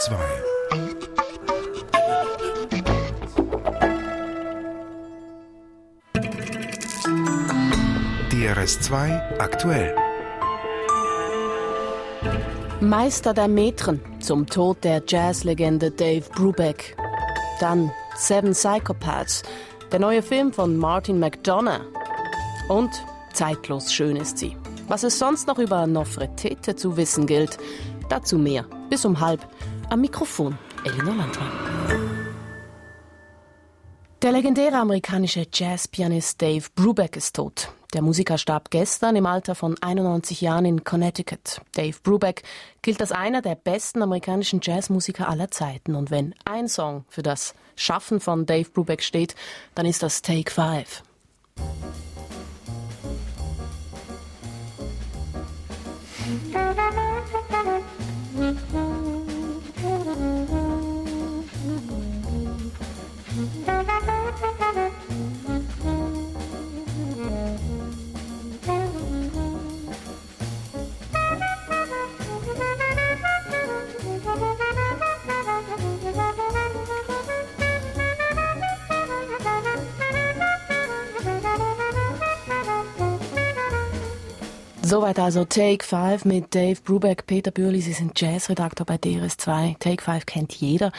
2 DRS2 aktuell Meister der Metren zum Tod der Jazzlegende Dave Brubeck. Dann Seven Psychopaths, der neue Film von Martin McDonough. Und zeitlos schön ist sie. Was es sonst noch über Nofretete zu wissen gilt, dazu mehr. Bis um halb. Am Mikrofon Elinor Landmann. Der legendäre amerikanische Jazzpianist Dave Brubeck ist tot. Der Musiker starb gestern im Alter von 91 Jahren in Connecticut. Dave Brubeck gilt als einer der besten amerikanischen Jazzmusiker aller Zeiten. Und wenn ein Song für das Schaffen von Dave Brubeck steht, dann ist das Take Five. Soweit also Take 5 mit Dave Brubeck, Peter Bürli, Sie sind Jazzredakteur bei DRS2. Take 5 kennt jeder.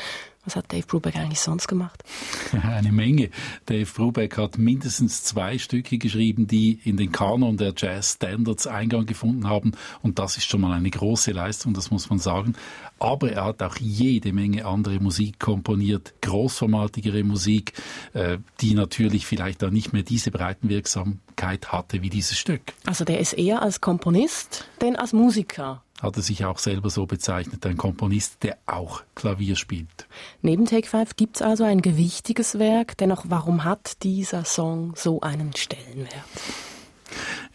Was hat Dave Brubeck eigentlich sonst gemacht? Eine Menge. Dave Brubeck hat mindestens zwei Stücke geschrieben, die in den Kanon der Jazz Standards Eingang gefunden haben. Und das ist schon mal eine große Leistung, das muss man sagen. Aber er hat auch jede Menge andere Musik komponiert, großformatigere Musik, äh, die natürlich vielleicht dann nicht mehr diese Breitenwirksamkeit hatte wie dieses Stück. Also der ist eher als Komponist denn als Musiker hat er sich auch selber so bezeichnet, ein Komponist, der auch Klavier spielt. Neben Take Five gibt es also ein gewichtiges Werk. Dennoch, warum hat dieser Song so einen Stellenwert?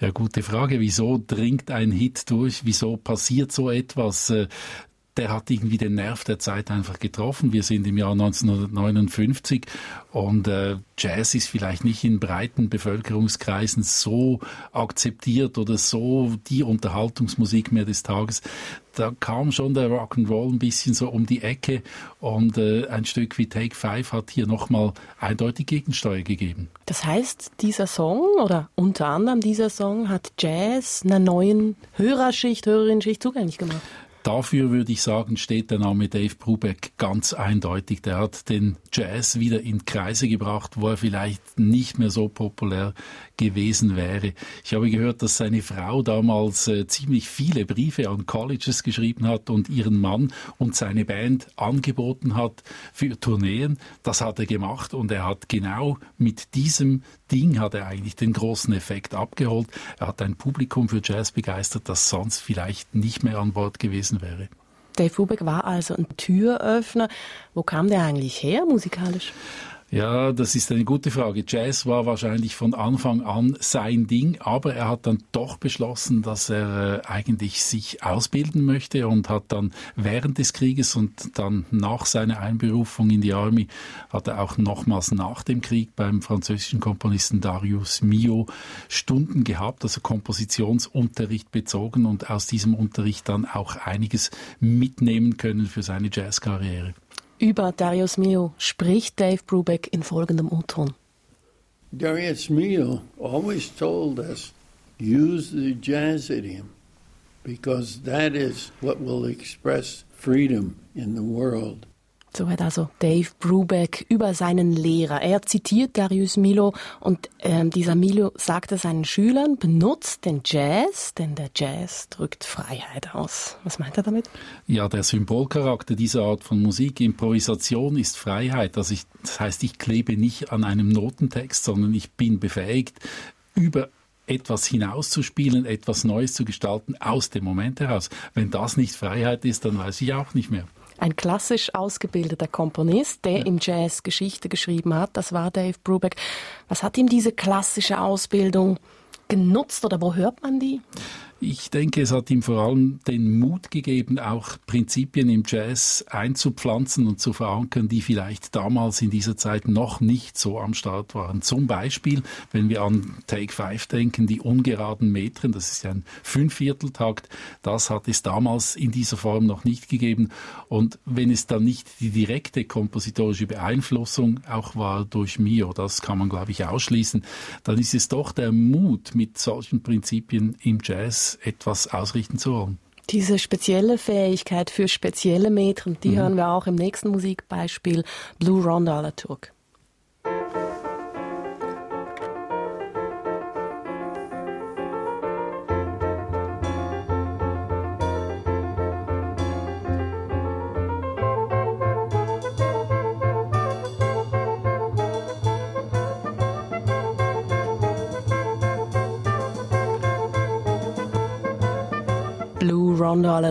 Ja, gute Frage. Wieso dringt ein Hit durch? Wieso passiert so etwas? Der hat irgendwie den Nerv der Zeit einfach getroffen. Wir sind im Jahr 1959 und äh, Jazz ist vielleicht nicht in breiten Bevölkerungskreisen so akzeptiert oder so die Unterhaltungsmusik mehr des Tages. Da kam schon der Rock'n'Roll ein bisschen so um die Ecke und äh, ein Stück wie Take Five hat hier nochmal eindeutig Gegensteuer gegeben. Das heißt, dieser Song oder unter anderem dieser Song hat Jazz einer neuen Hörerschicht, Hörerinnenschicht zugänglich gemacht. Dafür würde ich sagen, steht der Name Dave Brubeck ganz eindeutig. Der hat den Jazz wieder in Kreise gebracht, wo er vielleicht nicht mehr so populär gewesen wäre. Ich habe gehört, dass seine Frau damals äh, ziemlich viele Briefe an Colleges geschrieben hat und ihren Mann und seine Band angeboten hat für Tourneen. Das hat er gemacht und er hat genau mit diesem Ding hat er eigentlich den großen Effekt abgeholt. Er hat ein Publikum für Jazz begeistert, das sonst vielleicht nicht mehr an Bord gewesen wäre. Dave Brubeck war also ein Türöffner. Wo kam der eigentlich her musikalisch? Ja, das ist eine gute Frage. Jazz war wahrscheinlich von Anfang an sein Ding, aber er hat dann doch beschlossen, dass er äh, eigentlich sich ausbilden möchte und hat dann während des Krieges und dann nach seiner Einberufung in die Army hat er auch nochmals nach dem Krieg beim französischen Komponisten Darius Mio Stunden gehabt, also Kompositionsunterricht bezogen und aus diesem Unterricht dann auch einiges mitnehmen können für seine Jazzkarriere. Über Darius Mio spricht Dave Brubeck in folgendem O-Ton. Darius Mio always told us use the jazz idiom because that is what will express freedom in the world. So hat also Dave Brubeck über seinen Lehrer. Er zitiert Darius Milo und äh, dieser Milo sagte seinen Schülern, benutzt den Jazz, denn der Jazz drückt Freiheit aus. Was meint er damit? Ja, der Symbolcharakter dieser Art von Musik, Improvisation ist Freiheit. Also ich, das heißt, ich klebe nicht an einem Notentext, sondern ich bin befähigt, über etwas hinauszuspielen, etwas Neues zu gestalten aus dem Moment heraus. Wenn das nicht Freiheit ist, dann weiß ich auch nicht mehr. Ein klassisch ausgebildeter Komponist, der ja. im Jazz Geschichte geschrieben hat, das war Dave Brubeck. Was hat ihm diese klassische Ausbildung genutzt oder wo hört man die? Ich denke, es hat ihm vor allem den Mut gegeben, auch Prinzipien im Jazz einzupflanzen und zu verankern, die vielleicht damals in dieser Zeit noch nicht so am Start waren. Zum Beispiel, wenn wir an Take Five denken, die ungeraden Metren, das ist ja ein Fünfvierteltakt, das hat es damals in dieser Form noch nicht gegeben. Und wenn es dann nicht die direkte kompositorische Beeinflussung auch war durch Mio, das kann man glaube ich ausschließen, dann ist es doch der Mut, mit solchen Prinzipien im Jazz etwas ausrichten zu wollen. Diese spezielle Fähigkeit für spezielle Metren, die mhm. hören wir auch im nächsten Musikbeispiel Blue Ronda la Turk.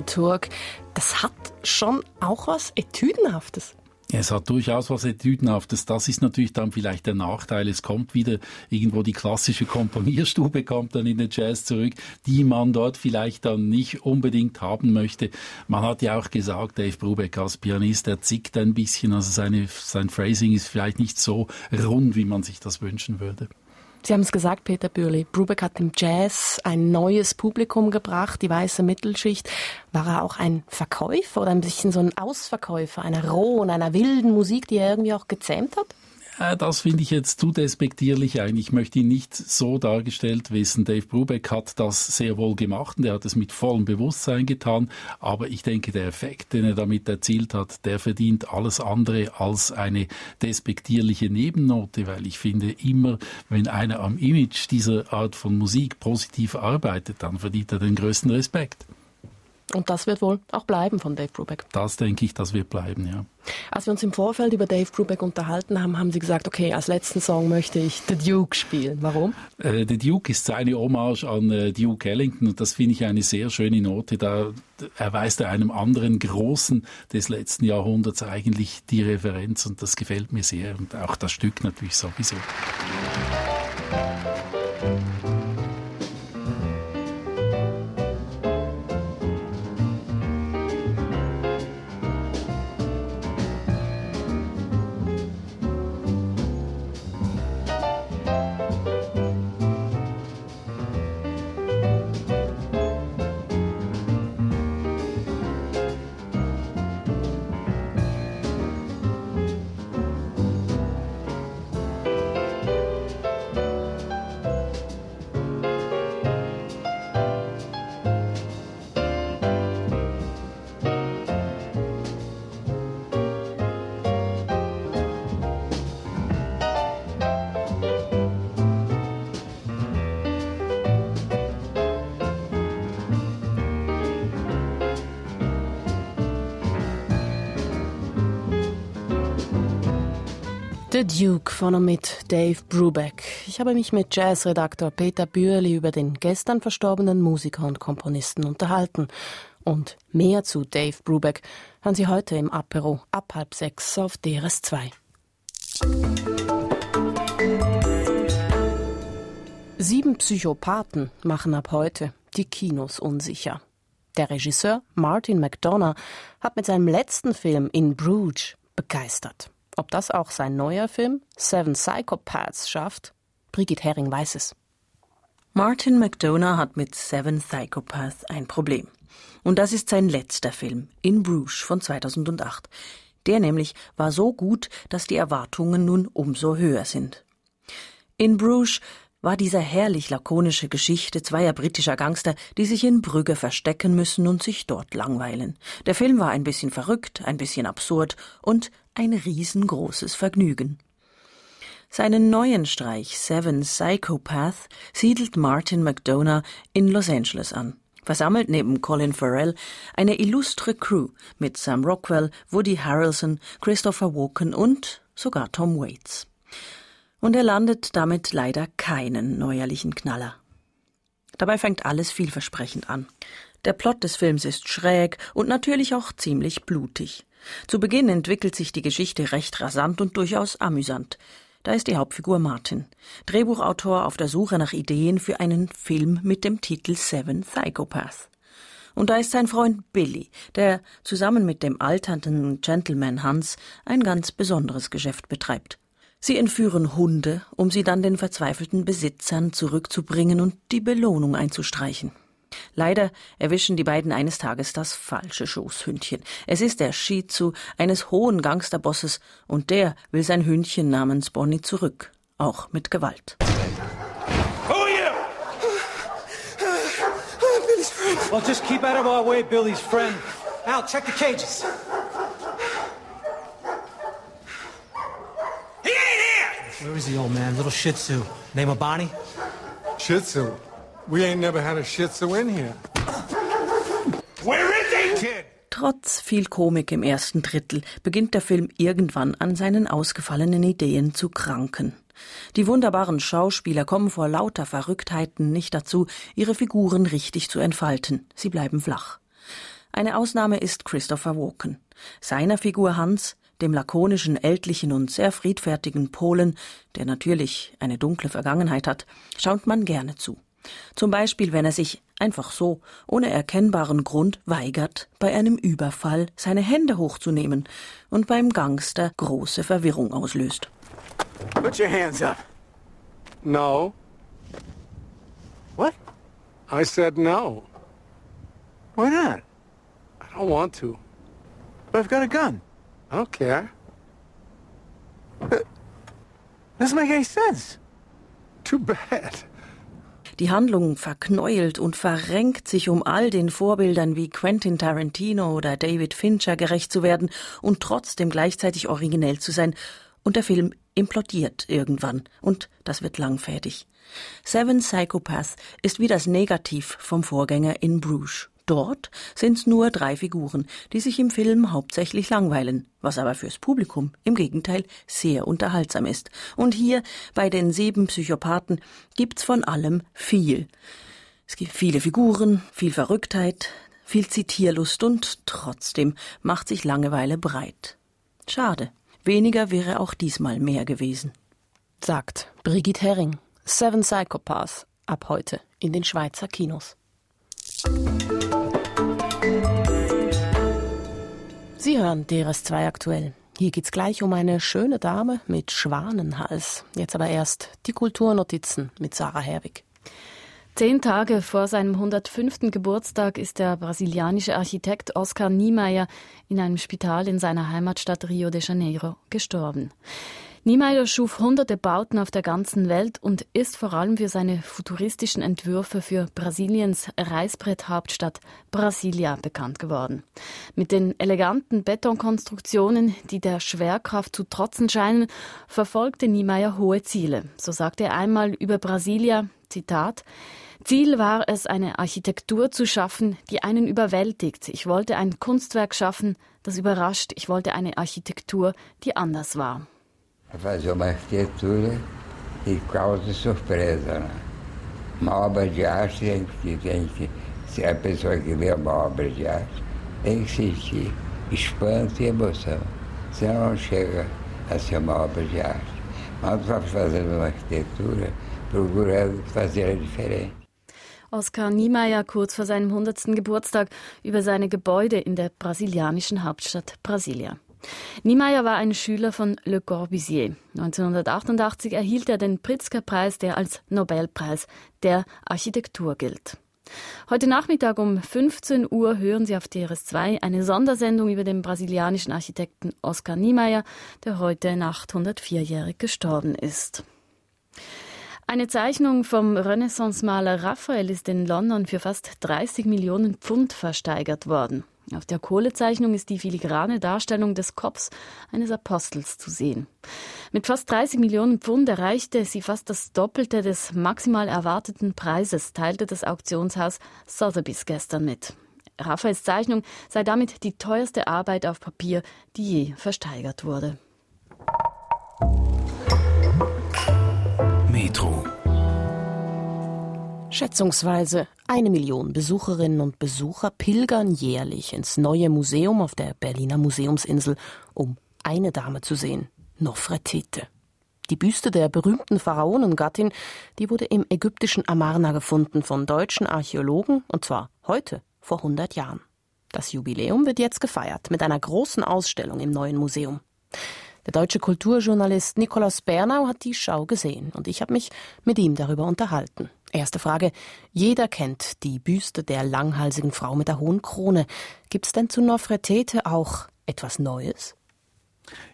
Turk, das hat schon auch was Etüdenhaftes. Es hat durchaus was Etüdenhaftes. Das ist natürlich dann vielleicht der Nachteil. Es kommt wieder irgendwo die klassische Komponierstube kommt dann in den Jazz zurück, die man dort vielleicht dann nicht unbedingt haben möchte. Man hat ja auch gesagt, Dave Brubeck als Pianist, der zickt ein bisschen. Also seine, sein Phrasing ist vielleicht nicht so rund, wie man sich das wünschen würde. Sie haben es gesagt, Peter Bürli. Brubeck hat dem Jazz ein neues Publikum gebracht, die weiße Mittelschicht. War er auch ein Verkäufer oder ein bisschen so ein Ausverkäufer einer rohen, einer wilden Musik, die er irgendwie auch gezähmt hat? Äh, das finde ich jetzt zu despektierlich ein. Ich möchte ihn nicht so dargestellt wissen. Dave Brubeck hat das sehr wohl gemacht und er hat es mit vollem Bewusstsein getan. Aber ich denke, der Effekt, den er damit erzielt hat, der verdient alles andere als eine despektierliche Nebennote, weil ich finde immer, wenn einer am Image dieser Art von Musik positiv arbeitet, dann verdient er den größten Respekt. Und das wird wohl auch bleiben von Dave Brubeck. Das denke ich, das wird bleiben, ja. Als wir uns im Vorfeld über Dave Brubeck unterhalten haben, haben Sie gesagt, okay, als letzten Song möchte ich The Duke spielen. Warum? Äh, The Duke ist seine Hommage an äh, Duke Ellington und das finde ich eine sehr schöne Note. Da erweist er einem anderen Großen des letzten Jahrhunderts eigentlich die Referenz und das gefällt mir sehr und auch das Stück natürlich sowieso. The Duke von und mit Dave Brubeck. Ich habe mich mit Jazzredaktor Peter Bürli über den gestern verstorbenen Musiker und Komponisten unterhalten. Und mehr zu Dave Brubeck hören Sie heute im Apero ab halb sechs auf DRS2. Sieben Psychopathen machen ab heute die Kinos unsicher. Der Regisseur Martin McDonough hat mit seinem letzten Film In Bruges begeistert. Ob das auch sein neuer Film Seven Psychopaths schafft? Brigitte Hering weiß es. Martin McDonough hat mit Seven Psychopaths ein Problem. Und das ist sein letzter Film, In Bruges von 2008. Der nämlich war so gut, dass die Erwartungen nun umso höher sind. In Bruges war diese herrlich lakonische Geschichte zweier britischer Gangster, die sich in Brügge verstecken müssen und sich dort langweilen. Der Film war ein bisschen verrückt, ein bisschen absurd und ein riesengroßes Vergnügen. Seinen neuen Streich Seven Psychopath siedelt Martin McDonough in Los Angeles an versammelt neben Colin Farrell eine illustre Crew mit Sam Rockwell, Woody Harrelson, Christopher Walken und sogar Tom Waits und er landet damit leider keinen neuerlichen Knaller. Dabei fängt alles vielversprechend an. Der Plot des Films ist schräg und natürlich auch ziemlich blutig. Zu Beginn entwickelt sich die Geschichte recht rasant und durchaus amüsant. Da ist die Hauptfigur Martin, Drehbuchautor auf der Suche nach Ideen für einen Film mit dem Titel Seven Psychopaths. Und da ist sein Freund Billy, der zusammen mit dem alternden Gentleman Hans ein ganz besonderes Geschäft betreibt. Sie entführen Hunde, um sie dann den verzweifelten Besitzern zurückzubringen und die Belohnung einzustreichen. Leider erwischen die beiden eines Tages das falsche Schoßhündchen. Es ist der Shih Tzu eines hohen Gangsterbosses und der will sein Hündchen namens Bonnie zurück, auch mit Gewalt. Who are you? Billy's friend. Well, just keep out of our way, Billy's friend. Al, check the cages. He ain't here! Where is the old man? Little Shih Tzu. Name of Bonnie? Shih Tzu. We ain't never had a Shih Tzu in here. Where is he? Kid! Trotz viel Komik im ersten Drittel beginnt der Film irgendwann an seinen ausgefallenen Ideen zu kranken. Die wunderbaren Schauspieler kommen vor lauter Verrücktheiten nicht dazu, ihre Figuren richtig zu entfalten. Sie bleiben flach. Eine Ausnahme ist Christopher Walken. Seiner Figur Hans, dem lakonischen, ältlichen und sehr friedfertigen Polen, der natürlich eine dunkle Vergangenheit hat, schaut man gerne zu. Zum Beispiel, wenn er sich einfach so, ohne erkennbaren Grund, weigert, bei einem Überfall seine Hände hochzunehmen und beim Gangster große Verwirrung auslöst. Put your hands up. No. What? I said no. Why not? I don't want to. But I've got a gun. I don't care. Doesn't make any sense. Too bad. Die Handlung verknäult und verrenkt sich, um all den Vorbildern wie Quentin Tarantino oder David Fincher gerecht zu werden und trotzdem gleichzeitig originell zu sein. Und der Film implodiert irgendwann. Und das wird langfädig. Seven Psychopaths ist wie das Negativ vom Vorgänger in Bruges. Dort sind's nur drei Figuren, die sich im Film hauptsächlich langweilen, was aber fürs Publikum im Gegenteil sehr unterhaltsam ist. Und hier bei den sieben Psychopathen gibt's von allem viel. Es gibt viele Figuren, viel Verrücktheit, viel Zitierlust und trotzdem macht sich Langeweile breit. Schade. Weniger wäre auch diesmal mehr gewesen. Sagt Brigitte Herring. Seven Psychopaths. Ab heute in den Schweizer Kinos. Sie hören DRS2 aktuell. Hier geht's gleich um eine schöne Dame mit Schwanenhals. Jetzt aber erst die Kulturnotizen mit Sarah Herwig. Zehn Tage vor seinem 105. Geburtstag ist der brasilianische Architekt Oscar Niemeyer in einem Spital in seiner Heimatstadt Rio de Janeiro gestorben. Niemeyer schuf hunderte Bauten auf der ganzen Welt und ist vor allem für seine futuristischen Entwürfe für Brasiliens Reißbretthauptstadt Brasilia bekannt geworden. Mit den eleganten Betonkonstruktionen, die der Schwerkraft zu trotzen scheinen, verfolgte Niemeyer hohe Ziele. So sagte er einmal über Brasilia, Zitat, Ziel war es, eine Architektur zu schaffen, die einen überwältigt. Ich wollte ein Kunstwerk schaffen, das überrascht. Ich wollte eine Architektur, die anders war. Fazer uma arquitetura que causa surpresa. Né? Uma obra de arte tem que, tem que, se a pessoa que vê uma obra de arte, tem que sentir espanto e emoção. Senão não chega a ser uma obra de arte. Mas está fazendo uma arquitetura, procurando fazer diferente. Oskar Niemeyer kurz vor seinem 100. Geburtstag über seine Gebäude in der brasilianischen Hauptstadt Brasilia. Niemeyer war ein Schüler von Le Corbusier. 1988 erhielt er den Pritzker-Preis, der als Nobelpreis der Architektur gilt. Heute Nachmittag um 15 Uhr hören Sie auf DRS2 eine Sondersendung über den brasilianischen Architekten Oskar Niemeyer, der heute Nacht 104-jährig gestorben ist. Eine Zeichnung vom Renaissance-Maler Raphael ist in London für fast 30 Millionen Pfund versteigert worden. Auf der Kohlezeichnung ist die filigrane Darstellung des Kopfs eines Apostels zu sehen. Mit fast 30 Millionen Pfund erreichte sie fast das Doppelte des maximal erwarteten Preises, teilte das Auktionshaus Sotheby's gestern mit. Raphaels Zeichnung sei damit die teuerste Arbeit auf Papier, die je versteigert wurde. Metro. Schätzungsweise eine Million Besucherinnen und Besucher pilgern jährlich ins neue Museum auf der Berliner Museumsinsel, um eine Dame zu sehen, Nofretete. Die Büste der berühmten Pharaonengattin, die wurde im ägyptischen Amarna gefunden von deutschen Archäologen, und zwar heute, vor 100 Jahren. Das Jubiläum wird jetzt gefeiert mit einer großen Ausstellung im neuen Museum. Der deutsche Kulturjournalist Nikolaus Bernau hat die Schau gesehen und ich habe mich mit ihm darüber unterhalten. Erste Frage. Jeder kennt die Büste der langhalsigen Frau mit der hohen Krone. Gibt es denn zu Nofretete auch etwas Neues?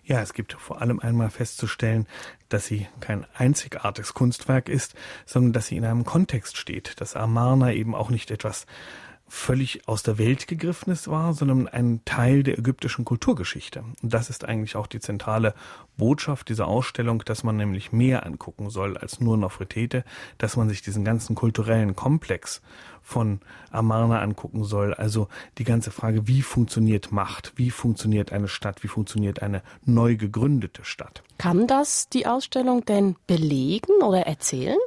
Ja, es gibt vor allem einmal festzustellen, dass sie kein einzigartiges Kunstwerk ist, sondern dass sie in einem Kontext steht, dass Amarna eben auch nicht etwas völlig aus der Welt gegriffenes war, sondern ein Teil der ägyptischen Kulturgeschichte. Und das ist eigentlich auch die zentrale Botschaft dieser Ausstellung, dass man nämlich mehr angucken soll als nur Nofretete, dass man sich diesen ganzen kulturellen Komplex von Amarna angucken soll. Also die ganze Frage, wie funktioniert Macht, wie funktioniert eine Stadt, wie funktioniert eine neu gegründete Stadt. Kann das die Ausstellung denn belegen oder erzählen?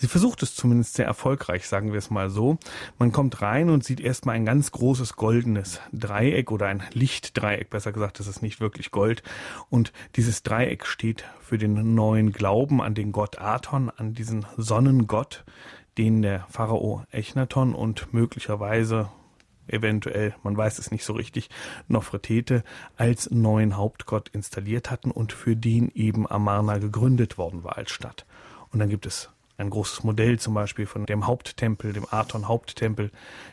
Sie versucht es zumindest sehr erfolgreich, sagen wir es mal so. Man kommt rein und sieht erstmal ein ganz großes goldenes Dreieck oder ein Lichtdreieck, besser gesagt, das ist nicht wirklich Gold. Und dieses Dreieck steht für den neuen Glauben an den Gott Aton, an diesen Sonnengott, den der Pharao Echnaton und möglicherweise eventuell, man weiß es nicht so richtig, Nofretete als neuen Hauptgott installiert hatten und für den eben Amarna gegründet worden war als Stadt. Und dann gibt es ein großes Modell zum Beispiel von dem Haupttempel, dem Aton-Haupttempel,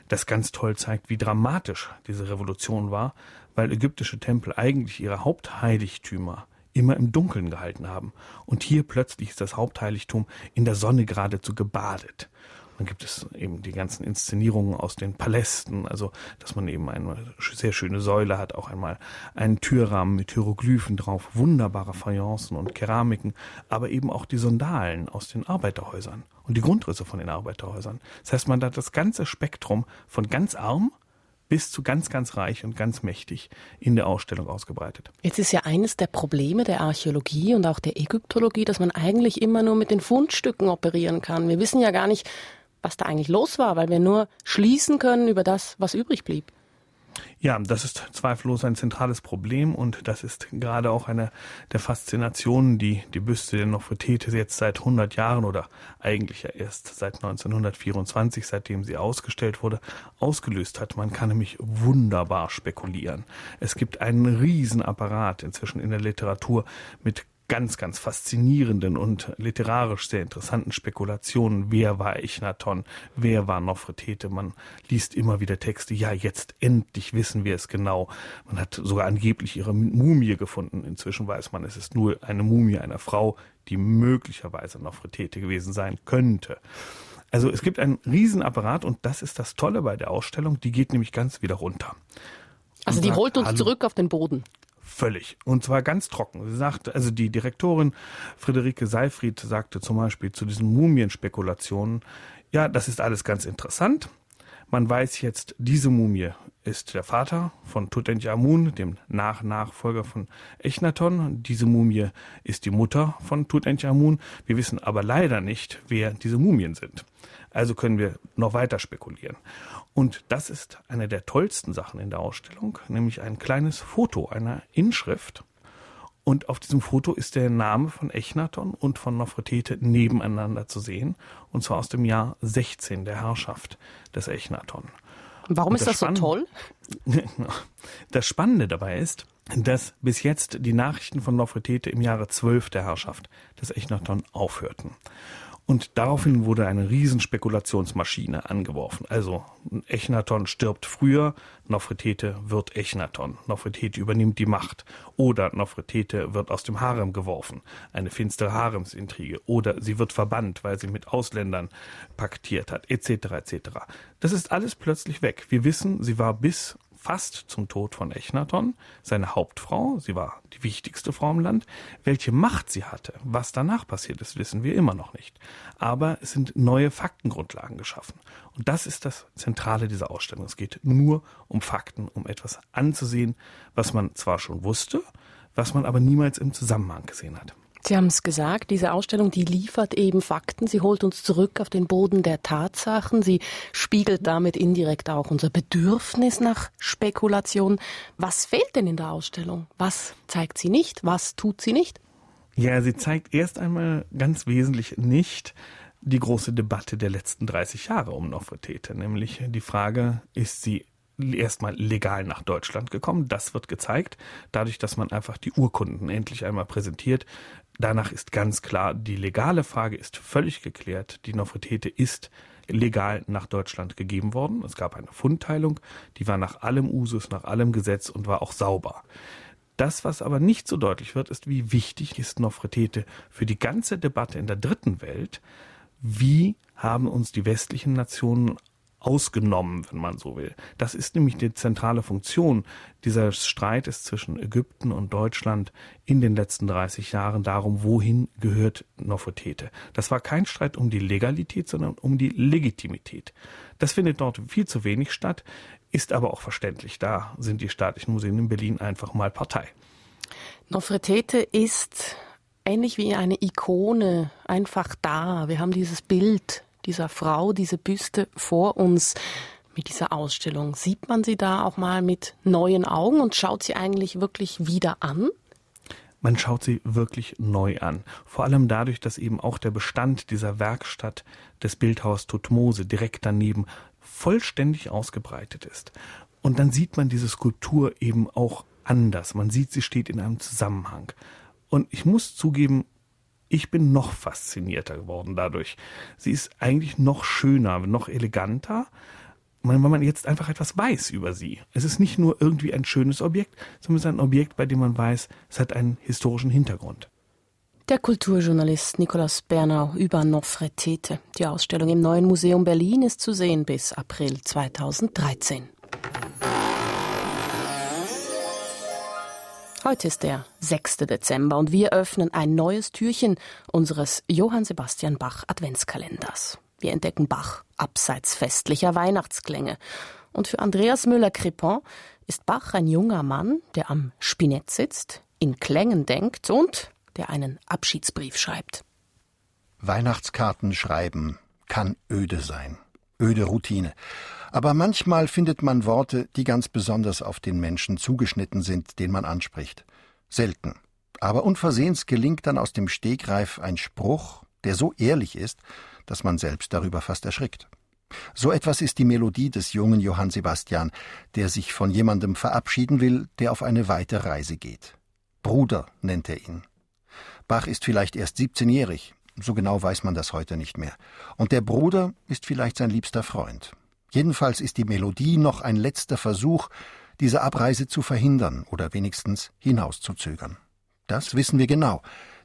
das ganz toll zeigt, wie dramatisch diese Revolution war, weil ägyptische Tempel eigentlich ihre Hauptheiligtümer immer im Dunkeln gehalten haben. Und hier plötzlich ist das Hauptheiligtum in der Sonne geradezu gebadet. Dann gibt es eben die ganzen Inszenierungen aus den Palästen, also dass man eben eine sehr schöne Säule hat, auch einmal einen Türrahmen mit Hieroglyphen drauf, wunderbare Fayencen und Keramiken, aber eben auch die Sondalen aus den Arbeiterhäusern und die Grundrisse von den Arbeiterhäusern. Das heißt, man hat das ganze Spektrum von ganz arm bis zu ganz, ganz reich und ganz mächtig in der Ausstellung ausgebreitet. Jetzt ist ja eines der Probleme der Archäologie und auch der Ägyptologie, dass man eigentlich immer nur mit den Fundstücken operieren kann. Wir wissen ja gar nicht, was da eigentlich los war, weil wir nur schließen können über das, was übrig blieb. Ja, das ist zweifellos ein zentrales Problem und das ist gerade auch eine der Faszinationen, die die Büste der Nofretete jetzt seit 100 Jahren oder eigentlich ja erst seit 1924, seitdem sie ausgestellt wurde, ausgelöst hat. Man kann nämlich wunderbar spekulieren. Es gibt einen Riesenapparat inzwischen in der Literatur mit ganz, ganz faszinierenden und literarisch sehr interessanten Spekulationen. Wer war Echnaton? Wer war Nofretete? Man liest immer wieder Texte. Ja, jetzt endlich wissen wir es genau. Man hat sogar angeblich ihre Mumie gefunden. Inzwischen weiß man, es ist nur eine Mumie einer Frau, die möglicherweise Nofretete gewesen sein könnte. Also es gibt einen Riesenapparat und das ist das Tolle bei der Ausstellung. Die geht nämlich ganz wieder runter. Also die holt uns zurück auf den Boden. Völlig. Und zwar ganz trocken. Sie sagte, also die Direktorin Friederike Seifried sagte zum Beispiel zu diesen Mumienspekulationen, ja, das ist alles ganz interessant. Man weiß jetzt, diese Mumie ist der Vater von Tutanchamun, dem Nach-Nachfolger von Echnaton. Diese Mumie ist die Mutter von Tutanchamun. Wir wissen aber leider nicht, wer diese Mumien sind. Also können wir noch weiter spekulieren. Und das ist eine der tollsten Sachen in der Ausstellung, nämlich ein kleines Foto einer Inschrift. Und auf diesem Foto ist der Name von Echnaton und von Nofretete nebeneinander zu sehen. Und zwar aus dem Jahr 16 der Herrschaft des Echnaton. Warum ist das, das so toll? Das Spannende dabei ist, dass bis jetzt die Nachrichten von Nofretete im Jahre 12 der Herrschaft des Echnaton aufhörten. Und daraufhin wurde eine Riesenspekulationsmaschine angeworfen. Also Echnaton stirbt früher, Nofretete wird Echnaton. Nofretete übernimmt die Macht. Oder Nofretete wird aus dem Harem geworfen. Eine finstere Haremsintrige. Oder sie wird verbannt, weil sie mit Ausländern paktiert hat, etc. etc. Das ist alles plötzlich weg. Wir wissen, sie war bis fast zum Tod von Echnaton, seine Hauptfrau, sie war die wichtigste Frau im Land. Welche Macht sie hatte, was danach passiert ist, wissen wir immer noch nicht. Aber es sind neue Faktengrundlagen geschaffen. Und das ist das Zentrale dieser Ausstellung. Es geht nur um Fakten, um etwas anzusehen, was man zwar schon wusste, was man aber niemals im Zusammenhang gesehen hat. Sie haben es gesagt, diese Ausstellung, die liefert eben Fakten. Sie holt uns zurück auf den Boden der Tatsachen. Sie spiegelt damit indirekt auch unser Bedürfnis nach Spekulation. Was fehlt denn in der Ausstellung? Was zeigt sie nicht? Was tut sie nicht? Ja, sie zeigt erst einmal ganz wesentlich nicht die große Debatte der letzten 30 Jahre um Nofretete, nämlich die Frage, ist sie erstmal legal nach Deutschland gekommen. Das wird gezeigt, dadurch, dass man einfach die Urkunden endlich einmal präsentiert. Danach ist ganz klar, die legale Frage ist völlig geklärt. Die Nofretete ist legal nach Deutschland gegeben worden. Es gab eine Fundteilung, die war nach allem Usus, nach allem Gesetz und war auch sauber. Das, was aber nicht so deutlich wird, ist, wie wichtig ist Nofretete für die ganze Debatte in der dritten Welt. Wie haben uns die westlichen Nationen ausgenommen, wenn man so will. Das ist nämlich die zentrale Funktion dieses Streites zwischen Ägypten und Deutschland in den letzten 30 Jahren darum, wohin gehört Nofretete. Das war kein Streit um die Legalität, sondern um die Legitimität. Das findet dort viel zu wenig statt, ist aber auch verständlich. Da sind die staatlichen Museen in Berlin einfach mal Partei. Nofretete ist ähnlich wie eine Ikone einfach da. Wir haben dieses Bild dieser Frau, diese Büste vor uns mit dieser Ausstellung. Sieht man sie da auch mal mit neuen Augen und schaut sie eigentlich wirklich wieder an? Man schaut sie wirklich neu an. Vor allem dadurch, dass eben auch der Bestand dieser Werkstatt des Bildhaus Tutmose direkt daneben vollständig ausgebreitet ist. Und dann sieht man diese Skulptur eben auch anders. Man sieht, sie steht in einem Zusammenhang. Und ich muss zugeben, ich bin noch faszinierter geworden dadurch. Sie ist eigentlich noch schöner, noch eleganter, weil man jetzt einfach etwas weiß über sie. Es ist nicht nur irgendwie ein schönes Objekt, sondern es ist ein Objekt, bei dem man weiß, es hat einen historischen Hintergrund. Der Kulturjournalist Nikolaus Bernau über Nofretete. Die Ausstellung im Neuen Museum Berlin ist zu sehen bis April 2013. Heute ist der 6. Dezember und wir öffnen ein neues Türchen unseres Johann Sebastian Bach Adventskalenders. Wir entdecken Bach abseits festlicher Weihnachtsklänge. Und für Andreas Müller-Crepon ist Bach ein junger Mann, der am Spinett sitzt, in Klängen denkt und der einen Abschiedsbrief schreibt. Weihnachtskarten schreiben kann öde sein. Öde Routine. Aber manchmal findet man Worte, die ganz besonders auf den Menschen zugeschnitten sind, den man anspricht. Selten. Aber unversehens gelingt dann aus dem Stegreif ein Spruch, der so ehrlich ist, dass man selbst darüber fast erschrickt. So etwas ist die Melodie des jungen Johann Sebastian, der sich von jemandem verabschieden will, der auf eine weite Reise geht. Bruder nennt er ihn. Bach ist vielleicht erst 17-jährig, so genau weiß man das heute nicht mehr. Und der Bruder ist vielleicht sein liebster Freund. Jedenfalls ist die Melodie noch ein letzter Versuch, diese Abreise zu verhindern oder wenigstens hinauszuzögern. Das wissen wir genau.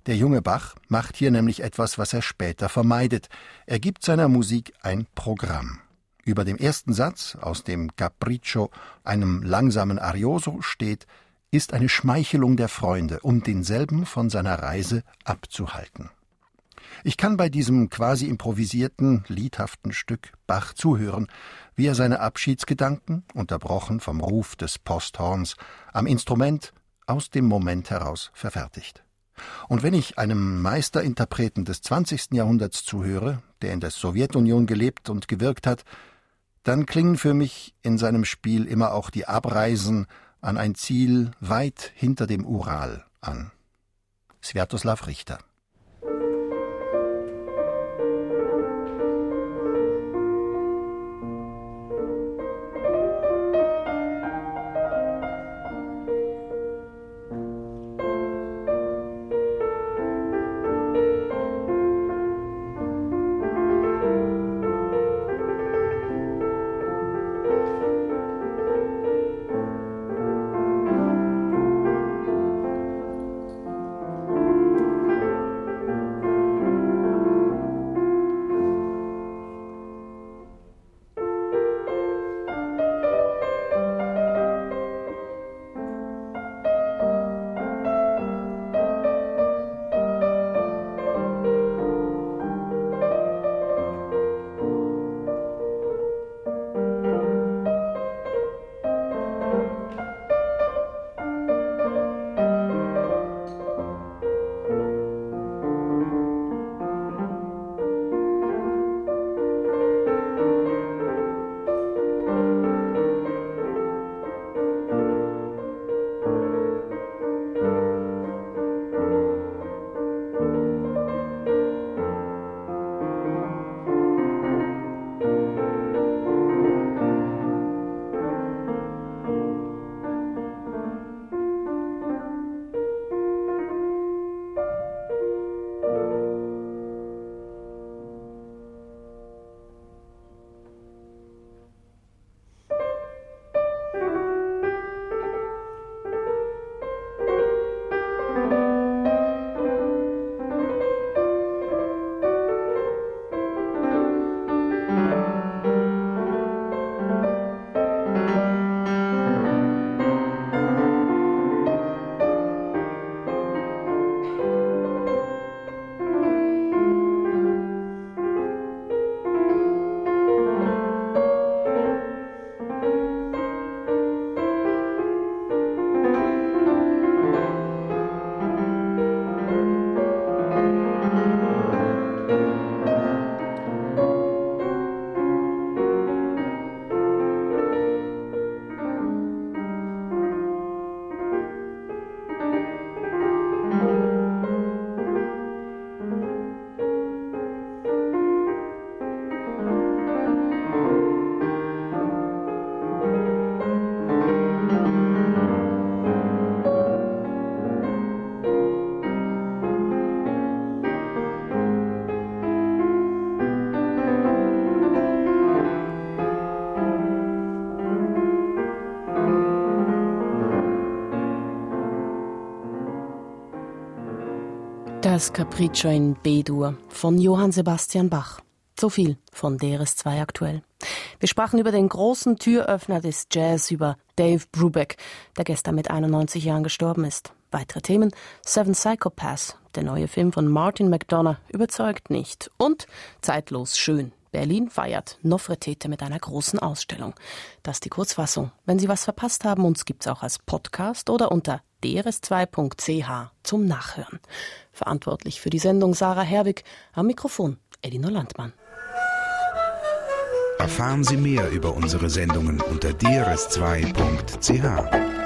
Der junge Bach macht hier nämlich etwas, was er später vermeidet. Er gibt seiner Musik ein Programm. Über dem ersten Satz aus dem Capriccio, einem langsamen Arioso, steht, ist eine Schmeichelung der Freunde, um denselben von seiner Reise abzuhalten. Ich kann bei diesem quasi improvisierten, liedhaften Stück Bach zuhören, wie er seine Abschiedsgedanken, unterbrochen vom Ruf des Posthorns, am Instrument aus dem Moment heraus verfertigt. Und wenn ich einem Meisterinterpreten des 20. Jahrhunderts zuhöre, der in der Sowjetunion gelebt und gewirkt hat, dann klingen für mich in seinem Spiel immer auch die Abreisen an ein Ziel weit hinter dem Ural an. Sviatoslav Richter Das Capriccio in B-Dur von Johann Sebastian Bach. So viel von DRS2 aktuell. Wir sprachen über den großen Türöffner des Jazz, über Dave Brubeck, der gestern mit 91 Jahren gestorben ist. Weitere Themen: Seven Psychopaths, der neue Film von Martin McDonough, überzeugt nicht. Und zeitlos schön. Berlin feiert Nofretete mit einer großen Ausstellung. Das ist die Kurzfassung. Wenn Sie was verpasst haben, uns gibt's auch als Podcast oder unter drs2.ch zum Nachhören. Verantwortlich für die Sendung Sarah Herbig, am Mikrofon Elinor Landmann. Erfahren Sie mehr über unsere Sendungen unter drs2.ch.